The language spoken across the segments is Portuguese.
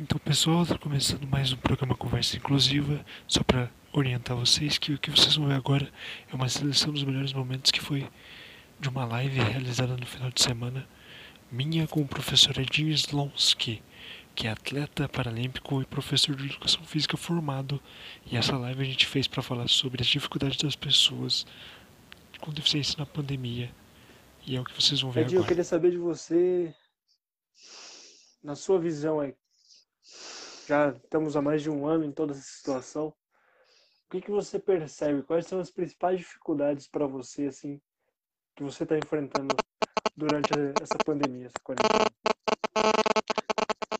Então, pessoal, está começando mais um programa Conversa Inclusiva. Só para orientar vocês que o que vocês vão ver agora é uma seleção dos melhores momentos que foi de uma live realizada no final de semana minha com o professor Edinho Slonsky, que é atleta paralímpico e professor de educação física formado. E essa live a gente fez para falar sobre as dificuldades das pessoas com deficiência na pandemia. E é o que vocês vão ver Edinho, eu agora. queria saber de você, na sua visão aí, já estamos há mais de um ano em toda essa situação. O que, que você percebe? Quais são as principais dificuldades para você, assim, que você está enfrentando durante essa pandemia, essa quarentena?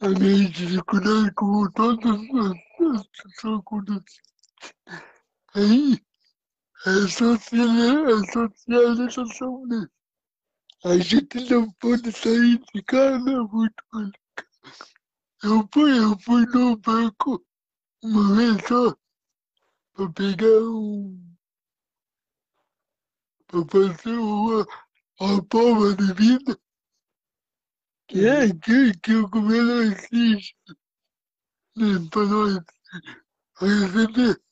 A minha dificuldade, como todas as pessoas aí é social- é socialização, né? A gente não pode sair de casa muito mais. Eu fui, eu fui no banco uma vez só para pegar um. para fazer uma, uma prova de vida. Que é que, que o governo exige né, para nós receber.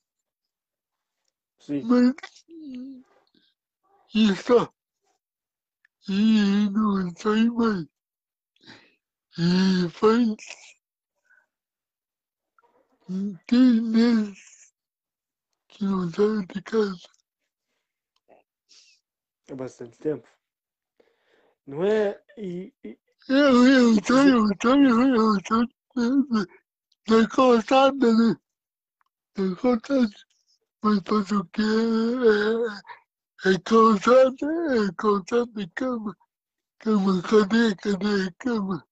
Sim, Mas isso e não sai mais. E faz tem meses que não saio de casa. há bastante tempo. Não é? E, e- Eu, eu saio, eu na- na calçada, né? Na calçada. Mas fazer o quê? É, é calçada, é calçada de cama. Cama, cadê, cadê cama?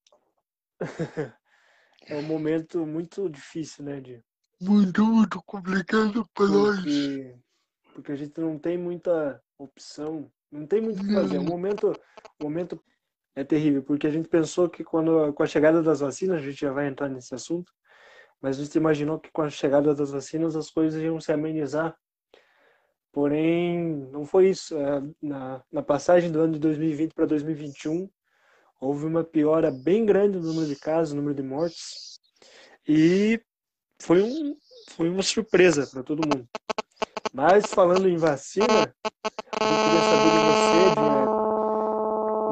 É um momento muito difícil, né, de Muito, muito complicado para nós. porque, a gente não tem muita opção, não tem muito o que fazer. O momento, o momento é terrível, porque a gente pensou que quando com a chegada das vacinas, a gente já vai entrar nesse assunto, mas a gente imaginou que com a chegada das vacinas as coisas iam se amenizar. Porém, não foi isso. É, Na, na passagem do ano de 2020 para 2021, houve uma piora bem grande no número de casos, no número de mortes, e foi, um, foi uma surpresa para todo mundo. Mas falando em vacina, eu queria saber de você, Edna,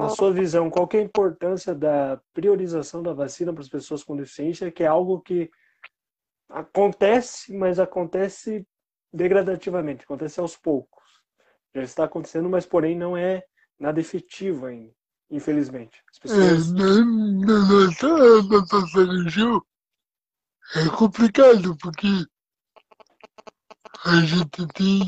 na sua visão, qual é a importância da priorização da vacina para as pessoas com deficiência, que é algo que acontece, mas acontece degradativamente, acontece aos poucos. Já está acontecendo, mas porém não é nada efetivo ainda, infelizmente. As É, pessoas na, na nossa, na nossa região é complicado porque a gente tem,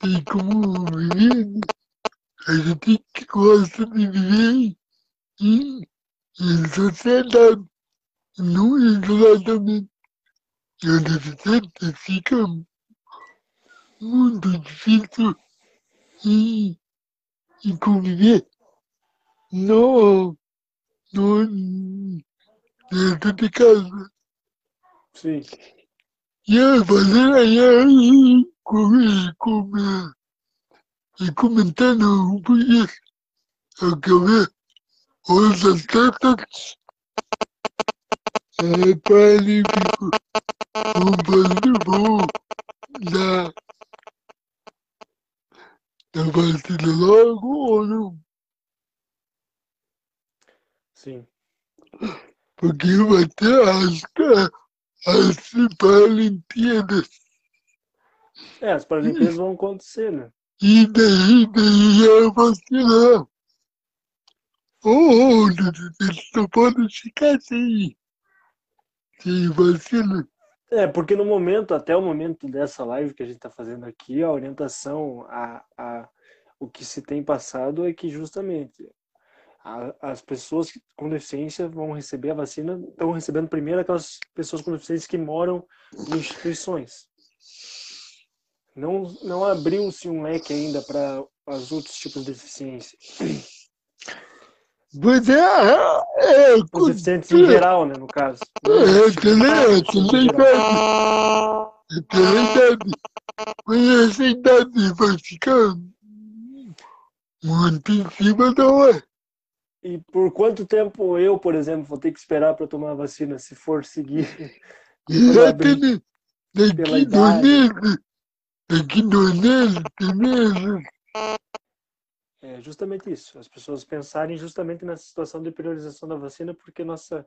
tem como viver, a gente gosta de viver em, em sociedade, não isoladamente. E o deficiente fica muito difícil em, em conviver. No, no, dentro de casa. sim, E a fazer aí, comer, comer, e comentando um pouquinho, eu quero os atletas é paralímpico, um basquetebol da, da vacina logo ou não? sim. Porque vai ter as, as Paralimpíadas. É, as Paralimpíadas vão acontecer, né? E daí, daí é vacinar. Ou eles não podem ficar sem, sem vacina. É, porque no momento, até o momento dessa live que a gente está fazendo aqui, a orientação, a, a, o que se tem passado é que justamente a- as pessoas com deficiência vão receber a vacina, estão recebendo primeiro aquelas pessoas com deficiência que moram em instituições. Não, não abriu-se um leque ainda para os outros tipos de deficiência. Mas é, é, é, Os deficientes em geral, né, no caso. é, também, é, também. É também idade. Mas essa idade vai ficar muito em cima da hora. E por quanto tempo eu, por exemplo, vou ter que esperar para tomar a vacina, se for seguir Exatamente. Daqui dois meses, daqui dois meses, três meses. É justamente isso. As pessoas pensarem justamente nessa situação de priorização da vacina, porque nossa,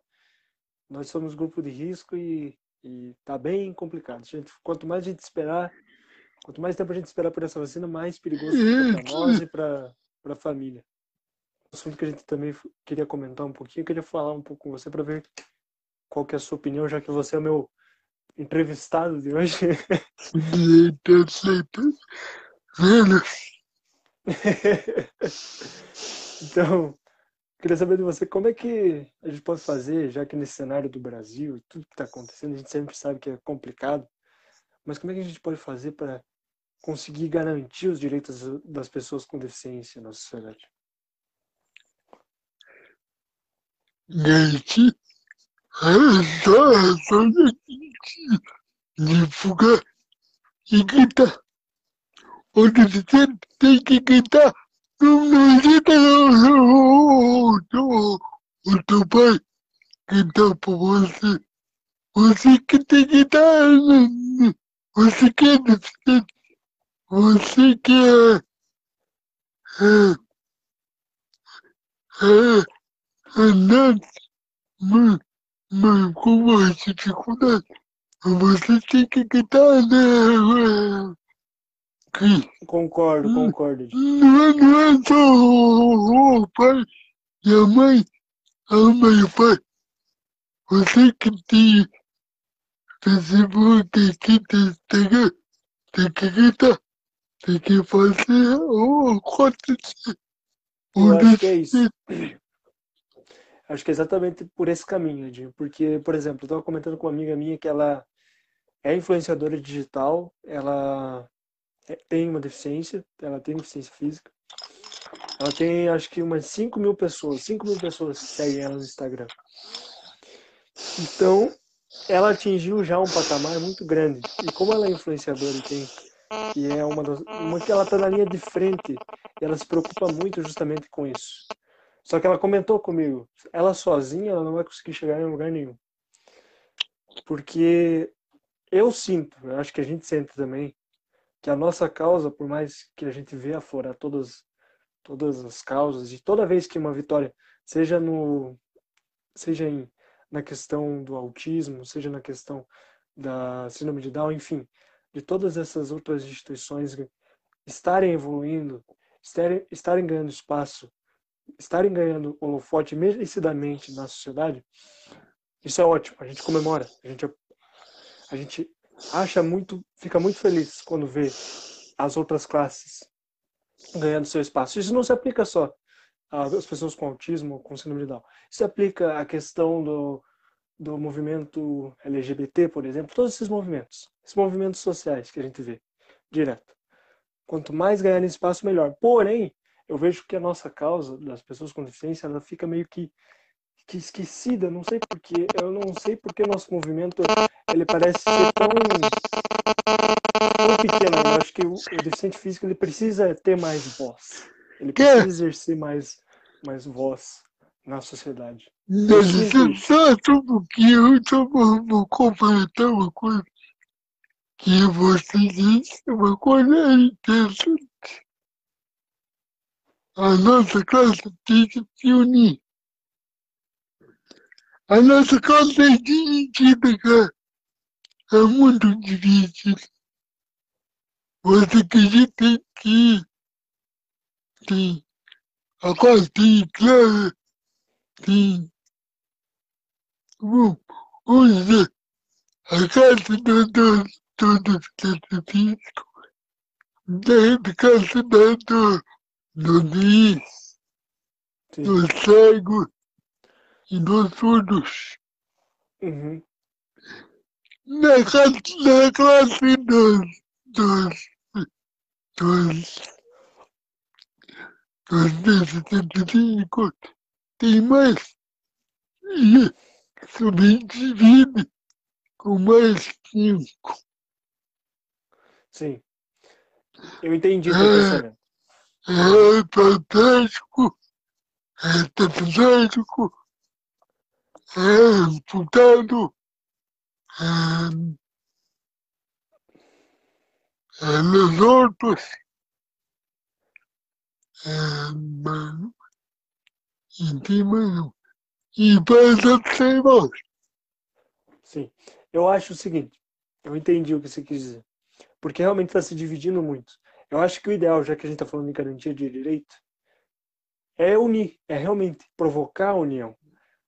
nós somos grupo de risco e, e tá bem complicado. Gente, quanto mais a gente esperar, quanto mais tempo a gente esperar por essa vacina, mais perigoso fica para nós e para a família. Assunto que a gente também queria comentar um pouquinho, eu queria falar um pouco com você para ver qual que é a sua opinião, já que você é o meu entrevistado de hoje. Então, queria saber de você como é que a gente pode fazer, já que nesse cenário do Brasil e tudo que está acontecendo, a gente sempre sabe que é complicado, mas como é que a gente pode fazer para conseguir garantir os direitos das pessoas com deficiência na sociedade? Garantir a divulgar e gritar. Onde você tem que gritar. Não, não grita não, não, não. O teu pai gritar por você. Você que tem que dar. Você que é deficiente. Você que é. é, é andando, mas, mas com mais dificuldade. Você tem que gritar, né? Concordo, Hum. concordo. Não é, não é só o, pai e a mãe, a mãe e o pai. Você que tem Facebook, tem que ter Instagram, tem que gritar, tem que fazer o acontecer. Eu acho que é isso. Acho que é exatamente por esse caminho, Edinho. Porque, por exemplo, eu estava comentando com uma amiga minha que ela é influenciadora digital, ela tem uma deficiência, ela tem deficiência física. Ela tem, acho que umas 5 mil pessoas, 5 mil pessoas seguem ela no Instagram. Então, ela atingiu já um patamar muito grande. E como ela é influenciadora e tem, e é uma das, uma que ela está na linha de frente, e ela se preocupa muito justamente com isso. Só que ela comentou comigo, ela sozinha ela não vai conseguir chegar em lugar nenhum. Porque eu sinto, eu acho que a gente sente também, que a nossa causa, por mais que a gente vê aflorar todas, todas as causas, e toda vez que uma vitória, seja no seja em, na questão do autismo, seja na questão da síndrome de Down, enfim, de todas essas outras instituições estarem evoluindo, estarem, estarem ganhando espaço, estarem ganhando holofote merecidamente na sociedade, isso é ótimo, a gente comemora, a gente, a gente acha muito, fica muito feliz quando vê as outras classes ganhando seu espaço. Isso não se aplica só às pessoas com autismo com síndrome de Down. Isso se aplica à questão do, do movimento LGBT, por exemplo, todos esses movimentos, esses movimentos sociais que a gente vê direto. Quanto mais ganhar espaço, melhor. Porém, eu vejo que a nossa causa das pessoas com deficiência, ela fica meio que, que esquecida, não sei porquê. Eu não sei porque nosso movimento, ele parece ser tão, tão pequeno. Eu acho que o, o deficiente físico, ele precisa ter mais voz. Ele Que? precisa exercer mais, mais voz na sociedade. Só, só só um pouquinho, só vou, vou completar uma coisa. Que você disse uma coisa interessante. A nossa classe tem que se unir. A nossa classe é dividida, cara. É muito difícil. Você acredita que tem a. Bom, vamos dizer, a classe do, do, do deficiente físico, da classe do, do, do nariz, do cego e dos surdos. Uhum. Na classe, na classe dos, dos, dos, dos deficientes físicos, tem mais. E subdivide com mais cinco. Sim. Eu entendi o pensamento. É fantástico é tetraplégico, é amputado, é, é lesotos, é, mano, e tem mano, e passa sem voz. Sim. Eu acho o seguinte, eu entendi o que você quis dizer. Porque realmente está se dividindo muito. Eu acho que o ideal, já que a gente está falando em garantia de direito, é unir, é realmente provocar a união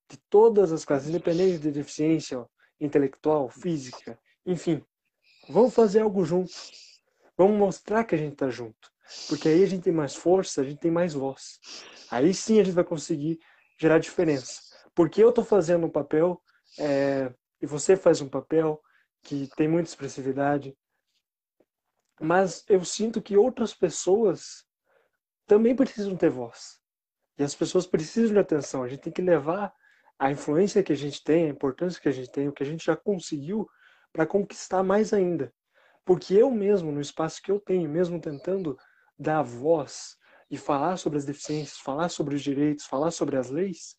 de todas as classes, independente de deficiência ó, intelectual, física, enfim. Vamos fazer algo junto. Vamos mostrar que a gente está junto. Porque aí a gente tem mais força, a gente tem mais voz. Aí sim a gente vai conseguir gerar diferença. Porque eu estou fazendo um papel é, e você faz um papel que tem muita expressividade, mas eu sinto que outras pessoas também precisam ter voz. E as pessoas precisam de atenção. A gente tem que levar a influência que a gente tem, a importância que a gente tem, o que a gente já conseguiu, para conquistar mais ainda. Porque eu mesmo, no espaço que eu tenho, mesmo tentando dar voz e falar sobre as deficiências, falar sobre os direitos, falar sobre as leis,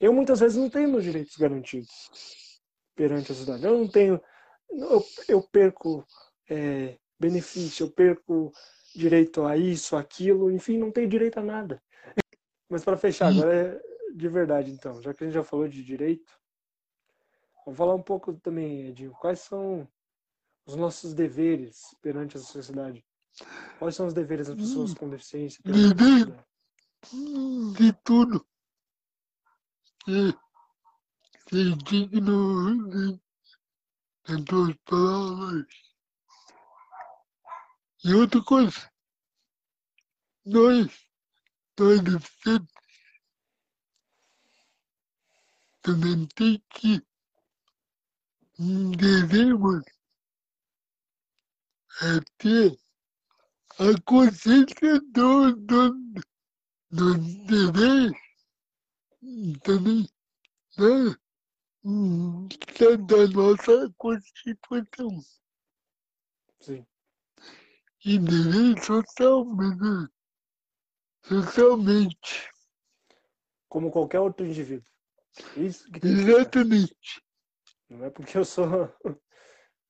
eu muitas vezes não tenho meus direitos garantidos perante a sociedade. Eu não tenho, eu, eu perco é, benefício, eu perco direito a isso, aquilo, enfim, não tenho direito a nada. Mas para fechar, agora é de verdade então, já que a gente já falou de direito, vamos falar um pouco também, Edinho, quais são os nossos deveres perante a sociedade? Quais são os deveres das pessoas com deficiência? Dever de tudo. Ser, digno de, de tuas palavras. E outra coisa, nós, nós deficientes, também tem que devemos é ter a consciência do, do, do dever também né, da nossa Constituição. Sim. E dever socialmente, socialmente. Como qualquer outro indivíduo. Isso ficar. Exatamente. Não é porque eu sou.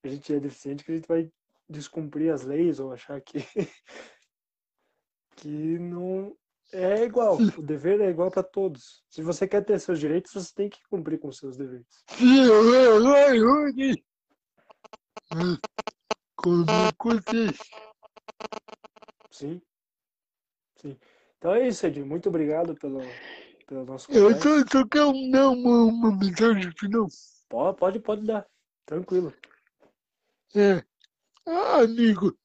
A gente é deficiente que a gente vai descumprir as leis ou achar que. que não. É igual. O dever é igual para todos. Se você quer ter seus direitos, você tem que cumprir com seus deveres. Sim. Sim. Então é isso, Edinho. Muito obrigado pelo, pelo nosso Eu só, só quero dar uma, uma mensagem final. Pode, pode, pode dar. Tranquilo. É, ah, amigo,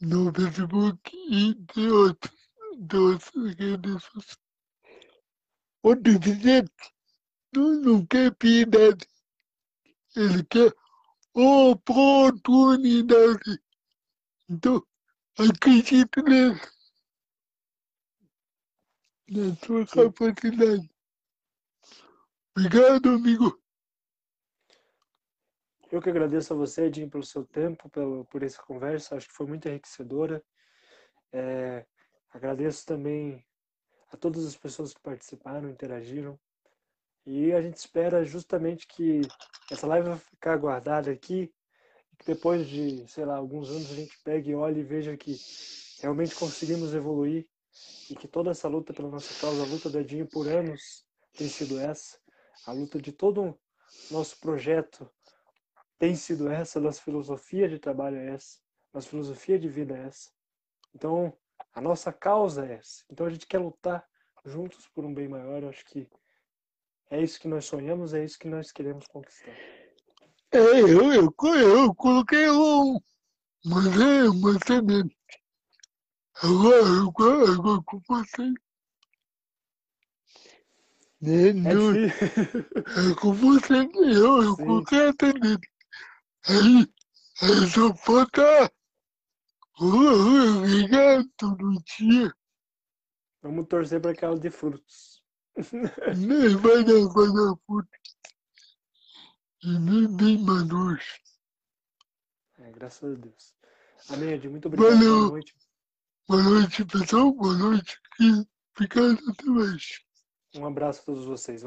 no Facebook e de outros, de outras redes sociais. O deficiente não, não quer piedade, ele quer oportunidade. Então, acredite nele, na sua capacidade. Obrigado, amigo. Eu que agradeço a você, Edinho, pelo seu tempo, pelo, por essa conversa. Acho que foi muito enriquecedora. É, agradeço também a todas as pessoas que participaram, interagiram. E a gente espera justamente que essa live vai ficar guardada aqui que depois de, sei lá, alguns anos a gente pegue olhe e veja que realmente conseguimos evoluir e que toda essa luta pela nossa causa, a luta do Edinho por anos tem sido essa, a luta de todo o nosso projeto tem sido essa, nossa filosofia de trabalho é essa, nossa filosofia de vida é essa. Então, a nossa causa é essa. Então a gente quer lutar juntos por um bem maior. Eu acho que é isso que nós sonhamos, é isso que nós queremos conquistar. É, eu, eu, eu coloquei um, mas é uma semente. Agora, agora, agora com você. Né, É não, difícil. é com você, eu, eu a semente. Aí, aí só falta o o regato no dia. Vamos torcer para que ela dê frutos. Nem vai dar, vai dar fruto. E nem, nem maduro. É, graças a Deus. Amém, Edinho. Muito obrigado. Valeu. Boa noite. Boa noite, pessoal. Boa noite. Obrigado, até mais. Um abraço a todos vocês.